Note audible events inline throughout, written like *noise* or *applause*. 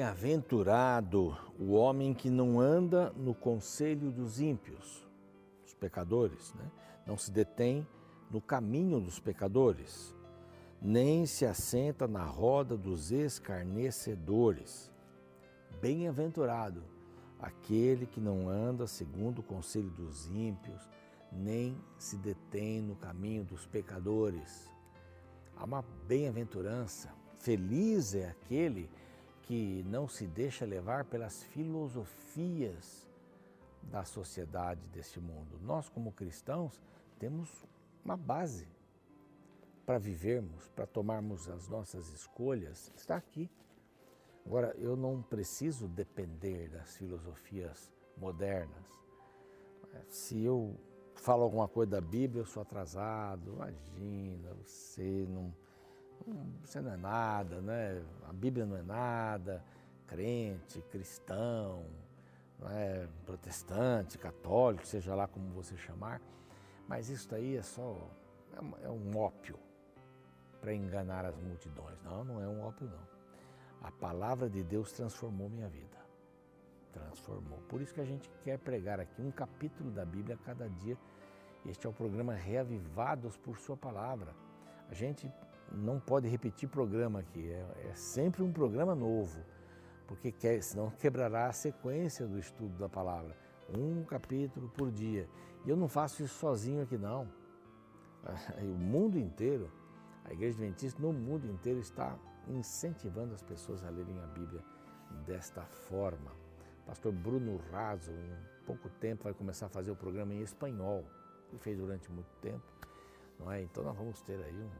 Bem-aventurado o homem que não anda no conselho dos ímpios, dos pecadores, né? não se detém no caminho dos pecadores, nem se assenta na roda dos escarnecedores. Bem-aventurado aquele que não anda segundo o conselho dos ímpios, nem se detém no caminho dos pecadores. Há uma bem-aventurança. Feliz é aquele que não se deixa levar pelas filosofias da sociedade deste mundo. Nós, como cristãos, temos uma base para vivermos, para tomarmos as nossas escolhas, está aqui. Agora, eu não preciso depender das filosofias modernas. Se eu falo alguma coisa da Bíblia, eu sou atrasado, imagina, você não você não é nada, né? A Bíblia não é nada, crente, cristão, é? protestante, católico, seja lá como você chamar, mas isso aí é só é um ópio para enganar as multidões. Não, não é um ópio não. A palavra de Deus transformou minha vida. Transformou. Por isso que a gente quer pregar aqui um capítulo da Bíblia a cada dia. Este é o programa Reavivados por Sua Palavra. A gente não pode repetir programa aqui, é, é sempre um programa novo, porque quer, senão quebrará a sequência do estudo da palavra. Um capítulo por dia. E eu não faço isso sozinho aqui, não. *laughs* O mundo inteiro, a Igreja Adventista no mundo inteiro está incentivando as pessoas a lerem a Bíblia desta forma. Pastor Bruno Razo, em pouco tempo, vai começar a fazer o programa em espanhol. Ele fez durante muito tempo. Não é? Então nós vamos ter aí um,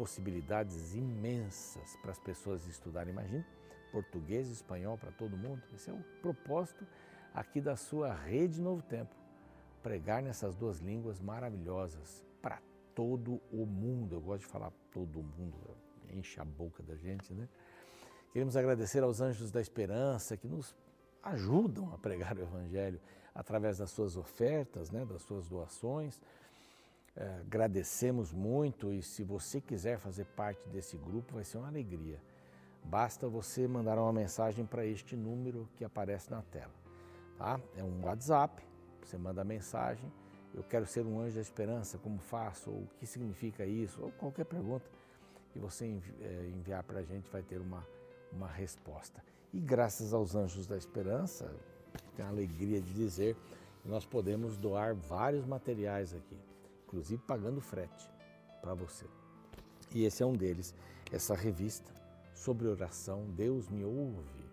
possibilidades imensas para as pessoas estudarem. Imagina, português espanhol para todo mundo. Esse é o propósito aqui da sua rede Novo Tempo. Pregar nessas duas línguas maravilhosas para todo o mundo. Eu gosto de falar todo mundo, enche a boca da gente, né? Queremos agradecer aos anjos da esperança que nos ajudam a pregar o Evangelho através das suas ofertas, né, das suas doações. É, agradecemos muito e se você quiser fazer parte desse grupo, vai ser uma alegria. Basta você mandar uma mensagem para este número que aparece na tela. Tá? É um WhatsApp, você manda a mensagem. Eu quero ser um anjo da esperança, como faço? Ou o que significa isso? Ou qualquer pergunta que você é, enviar para a gente vai ter uma, uma resposta. E graças aos anjos da esperança, tenho a alegria de dizer nós podemos doar vários materiais aqui inclusive pagando frete para você. E esse é um deles, essa revista sobre oração, Deus me ouve.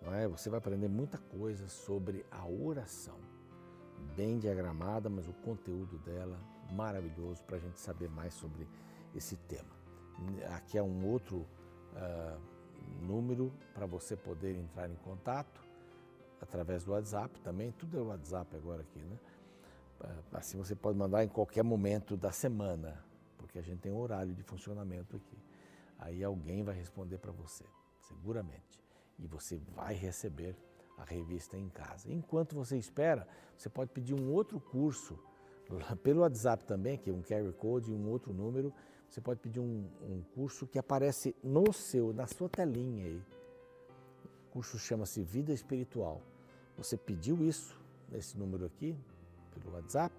Não é? Você vai aprender muita coisa sobre a oração, bem diagramada, mas o conteúdo dela maravilhoso para a gente saber mais sobre esse tema. Aqui é um outro uh, número para você poder entrar em contato através do WhatsApp também, tudo é WhatsApp agora aqui, né? É, assim você pode mandar em qualquer momento da semana, porque a gente tem um horário de funcionamento aqui. Aí alguém vai responder para você, seguramente. E você vai receber a revista em casa. Enquanto você espera, você pode pedir um outro curso *laughs* pelo WhatsApp também, que é um QR Code e um outro número. Você pode pedir um, um curso que aparece no seu, na sua telinha aí. O curso chama-se Vida Espiritual. Você pediu isso nesse número aqui, pelo WhatsApp,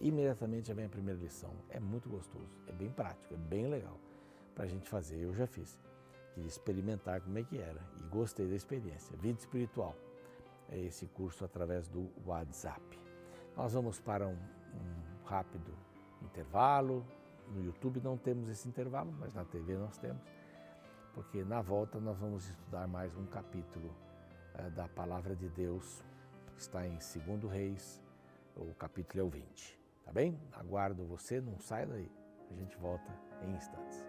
imediatamente já vem a primeira lição. É muito gostoso, é bem prático, é bem legal para a gente fazer. Eu já fiz. Queria experimentar como é que era e gostei da experiência. Vida espiritual é esse curso através do WhatsApp. Nós vamos para um, um rápido intervalo. No YouTube não temos esse intervalo, mas na TV nós temos, porque na volta nós vamos estudar mais um capítulo é, da Palavra de Deus, que está em 2 Reis, o capítulo é o 20. Tá bem? Aguardo você, não sai daí. A gente volta em instantes.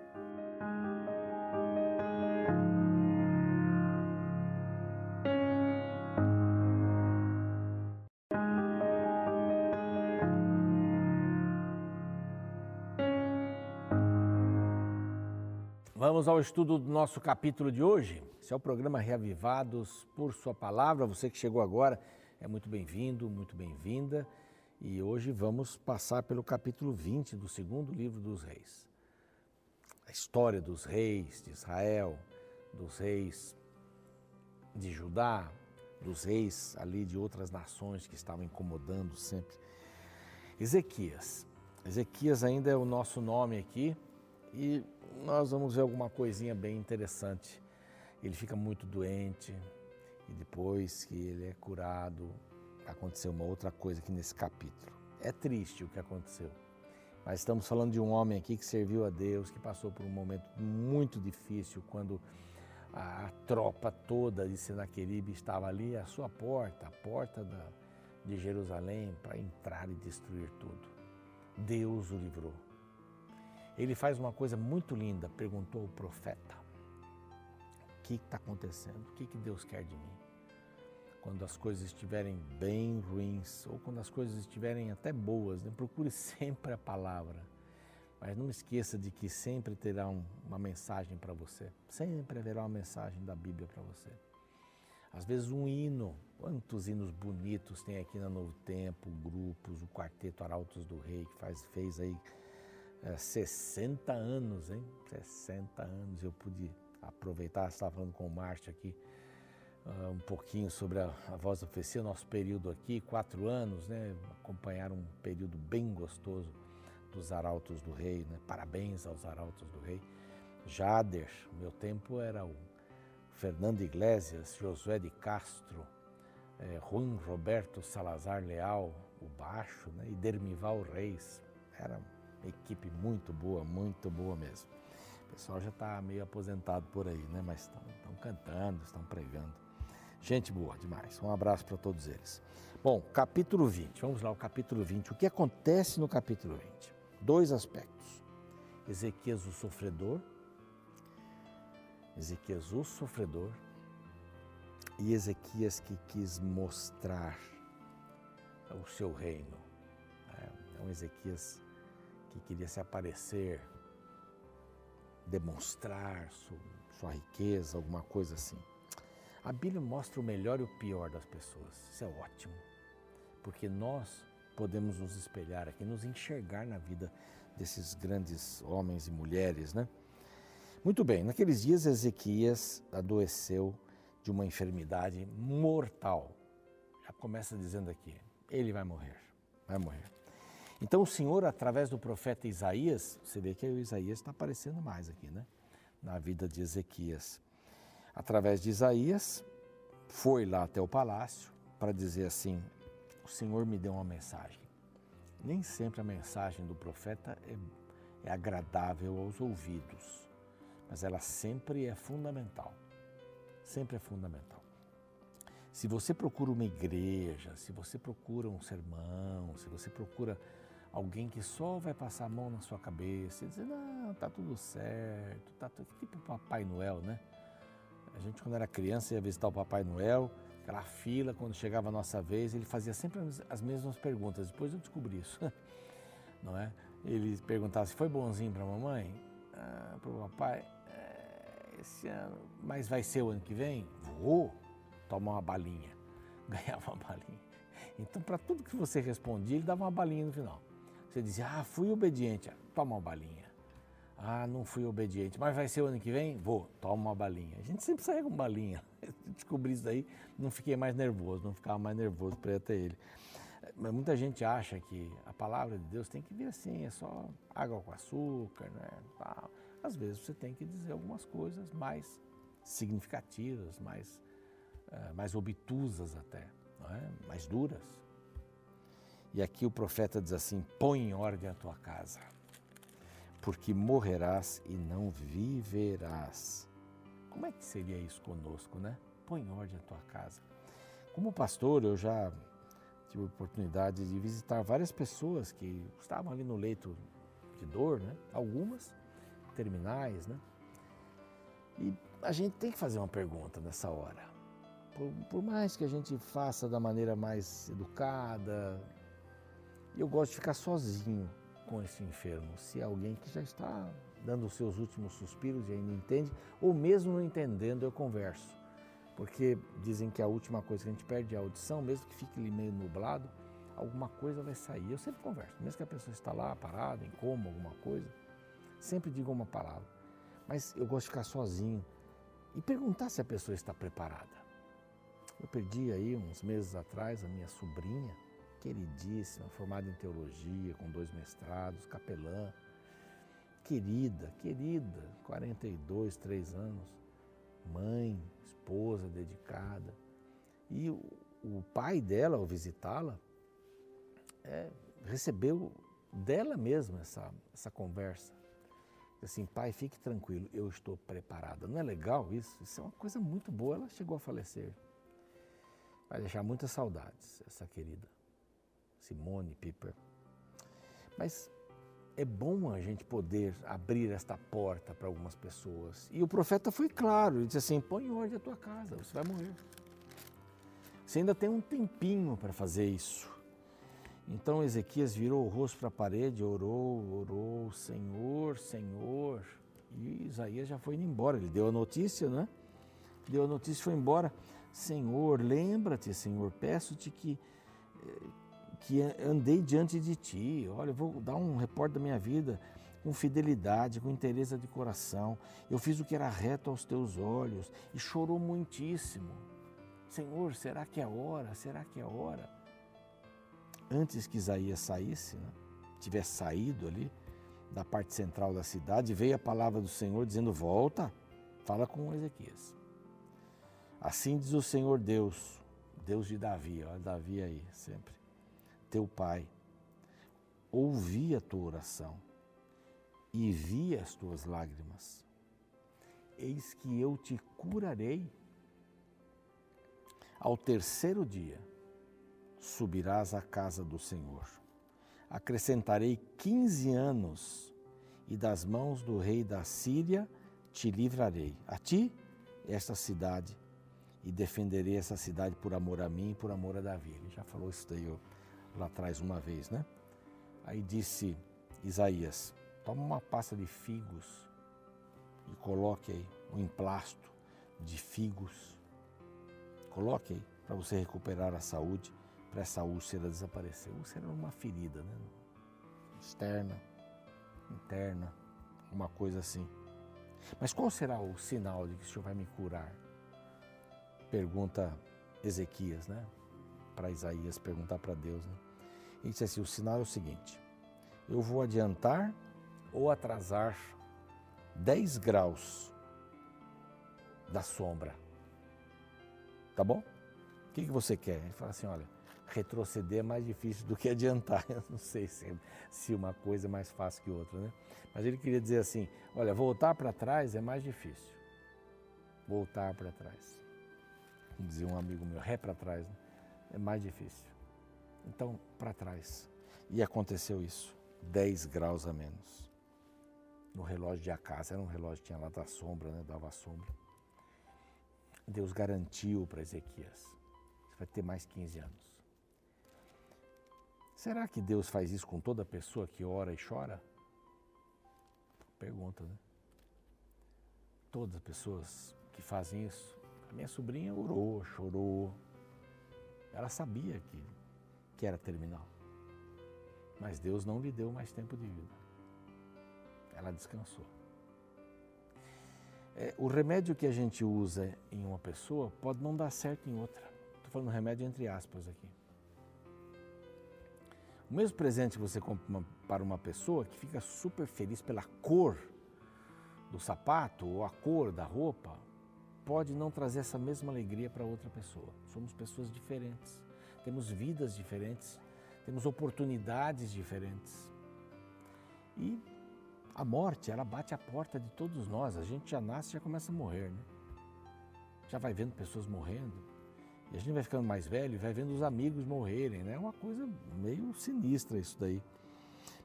Vamos ao estudo do nosso capítulo de hoje. Esse é o programa Reavivados por Sua Palavra. Você que chegou agora, é muito bem-vindo, muito bem-vinda. E hoje vamos passar pelo capítulo 20 do segundo livro dos reis. A história dos reis de Israel, dos reis de Judá, dos reis ali de outras nações que estavam incomodando sempre. Ezequias. Ezequias ainda é o nosso nome aqui e nós vamos ver alguma coisinha bem interessante. Ele fica muito doente e depois que ele é curado, aconteceu uma outra coisa aqui nesse capítulo. É triste o que aconteceu. Mas estamos falando de um homem aqui que serviu a Deus, que passou por um momento muito difícil quando a, a tropa toda de Senaqueribe estava ali à sua porta, a porta da, de Jerusalém, para entrar e destruir tudo. Deus o livrou. Ele faz uma coisa muito linda, perguntou ao profeta: O que está acontecendo? O que, que Deus quer de mim? Quando as coisas estiverem bem ruins ou quando as coisas estiverem até boas, né? procure *laughs* sempre a palavra mas não esqueça de que sempre terá um, uma mensagem para você. Sempre haverá uma mensagem da Bíblia para você. Às vezes um hino, quantos hinos bonitos tem aqui na Novo Tempo, grupos, o Quarteto Arautos do Rei, que faz, fez aí é, 60 anos, hein? 60 anos. Eu pude aproveitar, estava falando com o Márcio aqui, uh, um pouquinho sobre a, a Voz da Profecia, nosso período aqui, quatro anos, né? Acompanhar um período bem gostoso dos arautos do rei, né? parabéns aos arautos do rei. Jader, meu tempo era o Fernando Iglesias, Josué de Castro, é, Juan Roberto Salazar Leal, o baixo, né? e Dermival Reis. Era uma equipe muito boa, muito boa mesmo. O pessoal já está meio aposentado por aí, né? mas estão cantando, estão pregando. Gente boa demais. Um abraço para todos eles. Bom, capítulo 20. Vamos lá, o capítulo 20. O que acontece no capítulo 20? dois aspectos. Ezequias o sofredor, Ezequias o sofredor e Ezequias que quis mostrar o seu reino. É um Ezequias que queria se aparecer, demonstrar sua riqueza, alguma coisa assim. A Bíblia mostra o melhor e o pior das pessoas. Isso é ótimo, porque nós podemos nos espelhar aqui, nos enxergar na vida desses grandes homens e mulheres, né? Muito bem, naqueles dias Ezequias adoeceu de uma enfermidade mortal. Já começa dizendo aqui, ele vai morrer, vai morrer. Então o Senhor, através do profeta Isaías, você vê que o Isaías está aparecendo mais aqui, né? Na vida de Ezequias. Através de Isaías, foi lá até o palácio para dizer assim: o Senhor me deu uma mensagem. Nem sempre a mensagem do profeta é, é agradável aos ouvidos, mas ela sempre é fundamental. Sempre é fundamental. Se você procura uma igreja, se você procura um sermão, se você procura alguém que só vai passar a mão na sua cabeça e dizer, não, tá tudo certo, tá tudo... tipo o Papai Noel, né? A gente, quando era criança, ia visitar o Papai Noel, aquela fila, quando chegava a nossa vez, ele fazia sempre as mesmas perguntas. Depois eu descobri isso, *laughs* não é? Ele perguntava se foi bonzinho para a mamãe, ah, para o papai, é, esse ano, mas vai ser o ano que vem? Vou tomar uma balinha. *laughs* Ganhava uma balinha. Então, para tudo que você respondia, ele dava uma balinha no final. Você dizia, ah, fui obediente, toma uma balinha. Ah, não fui obediente, mas vai ser o ano que vem? Vou, toma uma balinha. A gente sempre saía com balinha. *laughs* Descobri isso daí, não fiquei mais nervoso, não ficava mais nervoso para ir até ele. Mas muita gente acha que a palavra de Deus tem que vir assim, é só água com açúcar, né? Às vezes você tem que dizer algumas coisas mais significativas, mais, uh, mais obtusas até, é? mais duras. E aqui o profeta diz assim: põe em ordem a tua casa porque morrerás e não viverás. Como é que seria isso conosco, né? Põe em ordem a tua casa. Como pastor, eu já tive a oportunidade de visitar várias pessoas que estavam ali no leito de dor, né? Algumas terminais, né? E a gente tem que fazer uma pergunta nessa hora. Por, por mais que a gente faça da maneira mais educada, eu gosto de ficar sozinho com esse enfermo, se é alguém que já está dando os seus últimos suspiros e ainda entende, ou mesmo não entendendo, eu converso. Porque dizem que a última coisa que a gente perde é a audição, mesmo que fique meio nublado, alguma coisa vai sair. Eu sempre converso, mesmo que a pessoa está lá parada, em coma, alguma coisa, sempre digo uma palavra. Mas eu gosto de ficar sozinho e perguntar se a pessoa está preparada. Eu perdi aí uns meses atrás a minha sobrinha, queridíssima, formada em teologia, com dois mestrados, capelã. Querida, querida, 42, 3 anos, mãe, esposa dedicada. E o, o pai dela, ao visitá-la, é, recebeu dela mesma essa, essa conversa. Assim, pai, fique tranquilo, eu estou preparada. Não é legal isso? Isso é uma coisa muito boa. Ela chegou a falecer. Vai deixar muitas saudades, essa querida Simone Piper. Mas é bom a gente poder abrir esta porta para algumas pessoas. E o profeta foi claro, ele disse assim: põe em ordem a tua casa, você vai morrer. Você ainda tem um tempinho para fazer isso. Então Ezequias virou o rosto para a parede, orou, orou, Senhor, Senhor. E Isaías já foi indo embora. Ele deu a notícia, né? Deu a notícia e foi embora. Senhor, lembra-te, Senhor, peço-te que, eh, que andei diante de ti. Olha, eu vou dar um reporte da minha vida com fidelidade, com interesse de coração. Eu fiz o que era reto aos teus olhos e chorou muitíssimo. Senhor, será que é hora? Será que é hora? Antes que Isaías saísse, né, tivesse saído ali da parte central da cidade, veio a palavra do Senhor dizendo: Volta, fala com Ezequias. Assim diz o Senhor Deus, Deus de Davi, olha Davi aí sempre, teu pai, ouvi a tua oração e vi as tuas lágrimas. Eis que eu te curarei. Ao terceiro dia subirás à casa do Senhor. Acrescentarei quinze anos e das mãos do rei da Síria te livrarei. A ti, esta cidade e defenderei essa cidade por amor a mim e por amor a Davi. Ele já falou isso daí lá atrás uma vez, né? Aí disse Isaías: toma uma pasta de figos e coloque aí um emplasto de figos. Coloque aí para você recuperar a saúde, para essa úlcera desaparecer. Úlcera é uma ferida, né? Externa, interna, uma coisa assim. Mas qual será o sinal de que o Senhor vai me curar? pergunta Ezequias, né? Para Isaías perguntar para Deus, né? Ele disse assim: o sinal é o seguinte: eu vou adiantar ou atrasar 10 graus da sombra. Tá bom? O que, que você quer? Ele fala assim: olha, retroceder é mais difícil do que adiantar. *laughs* Eu não sei se, se uma coisa é mais fácil que outra, né? Mas ele queria dizer assim: olha, voltar para trás é mais difícil. Voltar para trás como dizia um amigo meu, ré para trás, né? É mais difícil. Então, para trás. E aconteceu isso, 10 graus a menos. No relógio de Acasa, era um relógio que tinha lá da sombra, né? dava sombra. Deus garantiu para Ezequias, você vai ter mais 15 anos. Será que Deus faz isso com toda pessoa que ora e chora? Pergunta, né? Todas as pessoas que fazem isso a minha sobrinha orou, chorou. Ela sabia que, que era terminal. Mas Deus não lhe deu mais tempo de vida. Ela descansou. É, o remédio que a gente usa em uma pessoa pode não dar certo em outra. Estou falando remédio entre aspas aqui. O mesmo presente que você compra para uma pessoa que fica super feliz pela cor do sapato ou a cor da roupa, pode não trazer essa mesma alegria para outra pessoa. Somos pessoas diferentes, temos vidas diferentes, temos oportunidades diferentes. E a morte, ela bate a porta de todos nós. A gente já nasce e já começa a morrer, né? Já vai vendo pessoas morrendo. E a gente vai ficando mais velho e vai vendo os amigos morrerem, né? É uma coisa meio sinistra isso daí.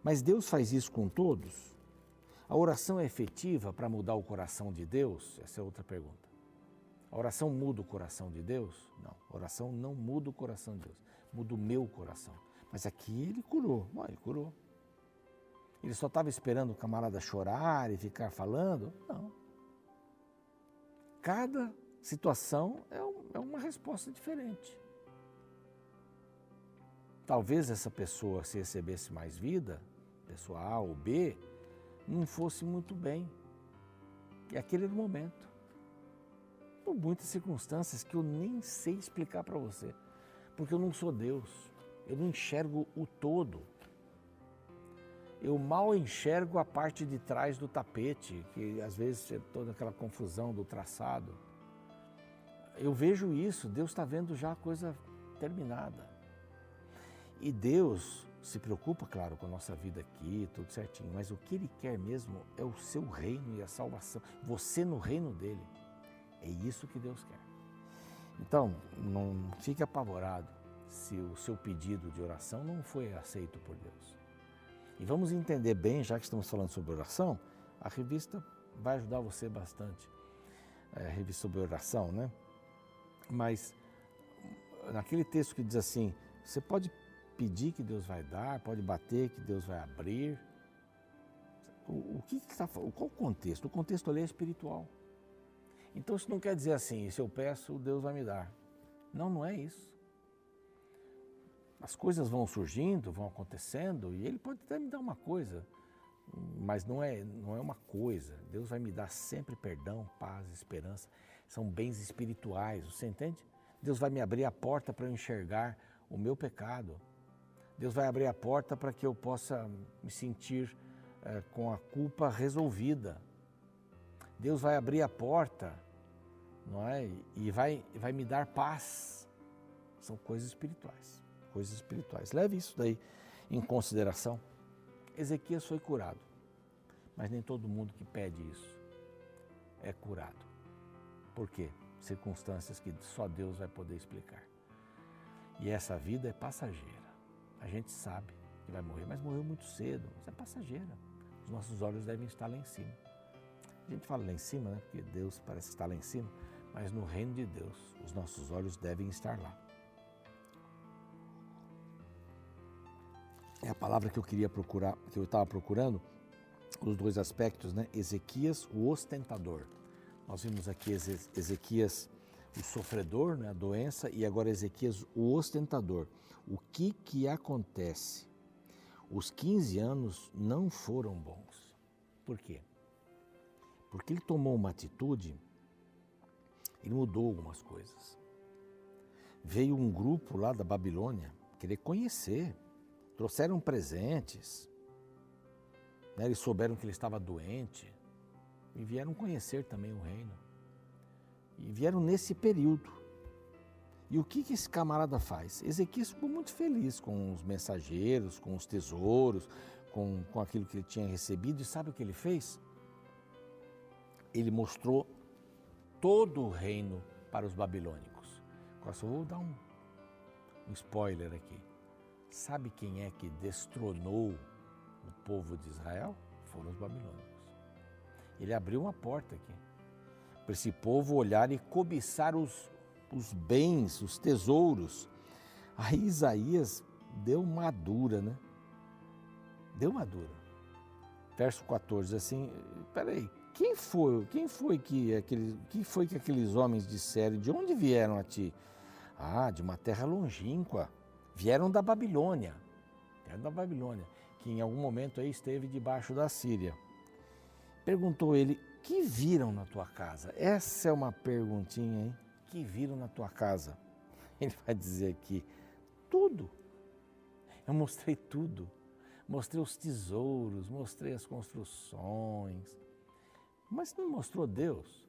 Mas Deus faz isso com todos? A oração é efetiva para mudar o coração de Deus? Essa é outra pergunta. A oração muda o coração de Deus? Não, a oração não muda o coração de Deus, muda o meu coração. Mas aqui ele curou, Bom, ele curou. Ele só estava esperando o camarada chorar e ficar falando? Não. Cada situação é, um, é uma resposta diferente. Talvez essa pessoa, se recebesse mais vida, pessoa A ou B, não fosse muito bem. E aquele era o momento. Por muitas circunstâncias que eu nem sei explicar para você, porque eu não sou Deus, eu não enxergo o todo. Eu mal enxergo a parte de trás do tapete, que às vezes é toda aquela confusão do traçado. Eu vejo isso, Deus está vendo já a coisa terminada. E Deus se preocupa, claro, com a nossa vida aqui, tudo certinho, mas o que Ele quer mesmo é o seu reino e a salvação. Você no reino dele. É isso que Deus quer. Então, não fique apavorado se o seu pedido de oração não foi aceito por Deus. E vamos entender bem, já que estamos falando sobre oração, a revista vai ajudar você bastante. É, a revista sobre oração, né? Mas naquele texto que diz assim, você pode pedir que Deus vai dar, pode bater que Deus vai abrir. O, o que está Qual o contexto? O contexto ali é espiritual. Então isso não quer dizer assim, se eu peço, Deus vai me dar. Não, não é isso. As coisas vão surgindo, vão acontecendo, e Ele pode até me dar uma coisa, mas não é, não é uma coisa. Deus vai me dar sempre perdão, paz, esperança. São bens espirituais, você entende? Deus vai me abrir a porta para eu enxergar o meu pecado. Deus vai abrir a porta para que eu possa me sentir é, com a culpa resolvida. Deus vai abrir a porta, não é? E vai, vai me dar paz. São coisas espirituais, coisas espirituais. Leve isso daí em consideração. Ezequias foi curado, mas nem todo mundo que pede isso é curado. Por quê? Circunstâncias que só Deus vai poder explicar. E essa vida é passageira. A gente sabe que vai morrer, mas morreu muito cedo. Mas é passageira. Os nossos olhos devem estar lá em cima. A gente fala lá em cima, né? Porque Deus parece estar lá em cima, mas no reino de Deus, os nossos olhos devem estar lá. É a palavra que eu queria procurar, que eu estava procurando, os dois aspectos, né? Ezequias, o ostentador. Nós vimos aqui Ezequias, o sofredor, né? a doença, e agora Ezequias, o ostentador. O que que acontece? Os 15 anos não foram bons. Por quê? Porque ele tomou uma atitude, ele mudou algumas coisas. Veio um grupo lá da Babilônia querer conhecer, trouxeram presentes, né? eles souberam que ele estava doente e vieram conhecer também o reino. E vieram nesse período. E o que, que esse camarada faz? Ezequias ficou muito feliz com os mensageiros, com os tesouros, com, com aquilo que ele tinha recebido. E sabe o que ele fez? Ele mostrou todo o reino para os babilônicos. Agora só vou dar um, um spoiler aqui. Sabe quem é que destronou o povo de Israel? Foram os babilônicos. Ele abriu uma porta aqui para esse povo olhar e cobiçar os, os bens, os tesouros. Aí Isaías deu uma dura, né? Deu uma dura. Verso 14, assim, peraí, quem foi, quem foi que aqueles, quem foi que aqueles homens disseram? De onde vieram a ti? Ah, de uma terra longínqua. Vieram da Babilônia. Vieram da Babilônia, que em algum momento aí esteve debaixo da Síria. Perguntou ele: "Que viram na tua casa?" Essa é uma perguntinha, hein? que viram na tua casa? *laughs* Ele vai dizer aqui: tudo. Eu mostrei tudo. Mostrei os tesouros, mostrei as construções. Mas não mostrou Deus?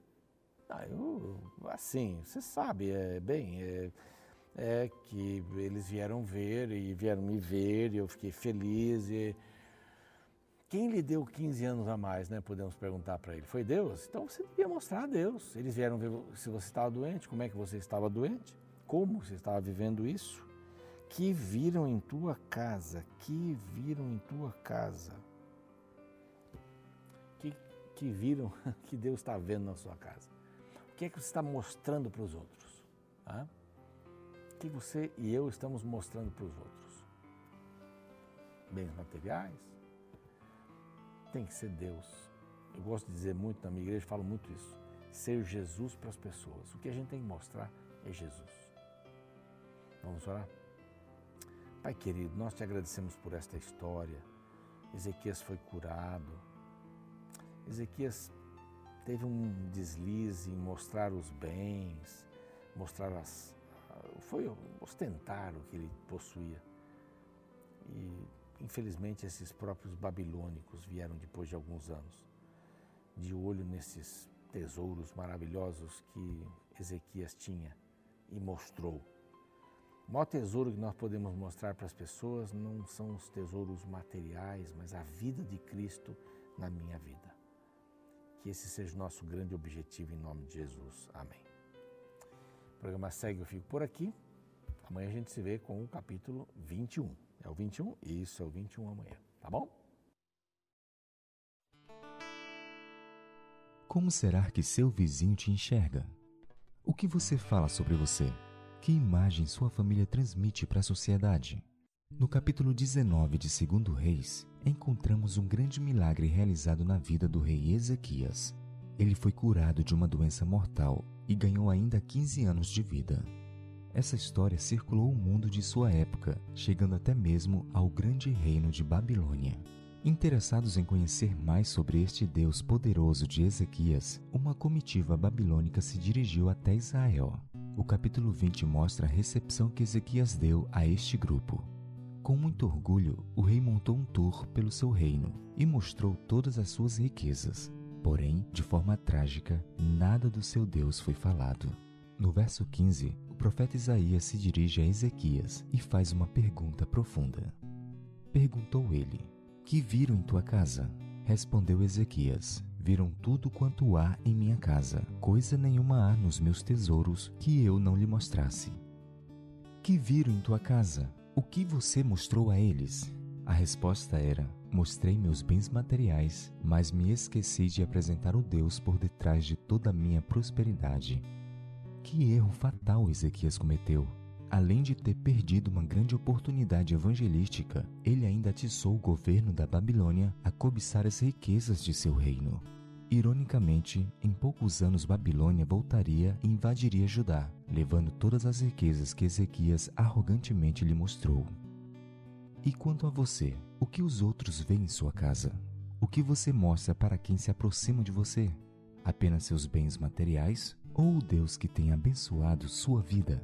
Ah, eu, assim, você sabe, é, bem, é, é que eles vieram ver e vieram me ver e eu fiquei feliz e quem lhe deu 15 anos a mais, né? Podemos perguntar para ele. Foi Deus? Então você devia mostrar a Deus. Eles vieram ver se você estava doente, como é que você estava doente, como você estava vivendo isso. Que viram em tua casa, que viram em tua casa. Que, viram *laughs* que Deus está vendo na sua casa. O que é que você está mostrando para os outros? Ah? O que você e eu estamos mostrando para os outros? Bens materiais? tem que ser Deus. Eu gosto de dizer muito na minha igreja, falo muito isso. Ser Jesus para as pessoas. O que a gente tem que mostrar é Jesus. Vamos orar? Pai querido, nós te agradecemos por esta história. Ezequias foi curado. Ezequias teve um deslize em mostrar os bens, mostrar as. Foi ostentar o que ele possuía. E, infelizmente, esses próprios babilônicos vieram depois de alguns anos, de olho nesses tesouros maravilhosos que Ezequias tinha e mostrou. O maior tesouro que nós podemos mostrar para as pessoas não são os tesouros materiais, mas a vida de Cristo na minha vida. Que esse seja o nosso grande objetivo em nome de Jesus. Amém. O programa segue, eu fico por aqui. Amanhã a gente se vê com o capítulo 21. É o 21? Isso, é o 21 amanhã. Tá bom? Como será que seu vizinho te enxerga? O que você fala sobre você? Que imagem sua família transmite para a sociedade? No capítulo 19 de 2 Reis, encontramos um grande milagre realizado na vida do rei Ezequias. Ele foi curado de uma doença mortal e ganhou ainda 15 anos de vida. Essa história circulou o mundo de sua época, chegando até mesmo ao grande reino de Babilônia. Interessados em conhecer mais sobre este Deus poderoso de Ezequias, uma comitiva babilônica se dirigiu até Israel. O capítulo 20 mostra a recepção que Ezequias deu a este grupo. Com muito orgulho, o rei montou um tour pelo seu reino e mostrou todas as suas riquezas. Porém, de forma trágica, nada do seu Deus foi falado. No verso 15, o profeta Isaías se dirige a Ezequias e faz uma pergunta profunda. Perguntou ele: que viram em tua casa? Respondeu Ezequias: Viram tudo quanto há em minha casa, coisa nenhuma há nos meus tesouros que eu não lhe mostrasse. Que viram em tua casa? O que você mostrou a eles? A resposta era: Mostrei meus bens materiais, mas me esqueci de apresentar o Deus por detrás de toda a minha prosperidade. Que erro fatal Ezequias cometeu! Além de ter perdido uma grande oportunidade evangelística, ele ainda atiçou o governo da Babilônia a cobiçar as riquezas de seu reino. Ironicamente, em poucos anos Babilônia voltaria e invadiria Judá, levando todas as riquezas que Ezequias arrogantemente lhe mostrou. E quanto a você, o que os outros veem em sua casa? O que você mostra para quem se aproxima de você? Apenas seus bens materiais ou o Deus que tem abençoado sua vida?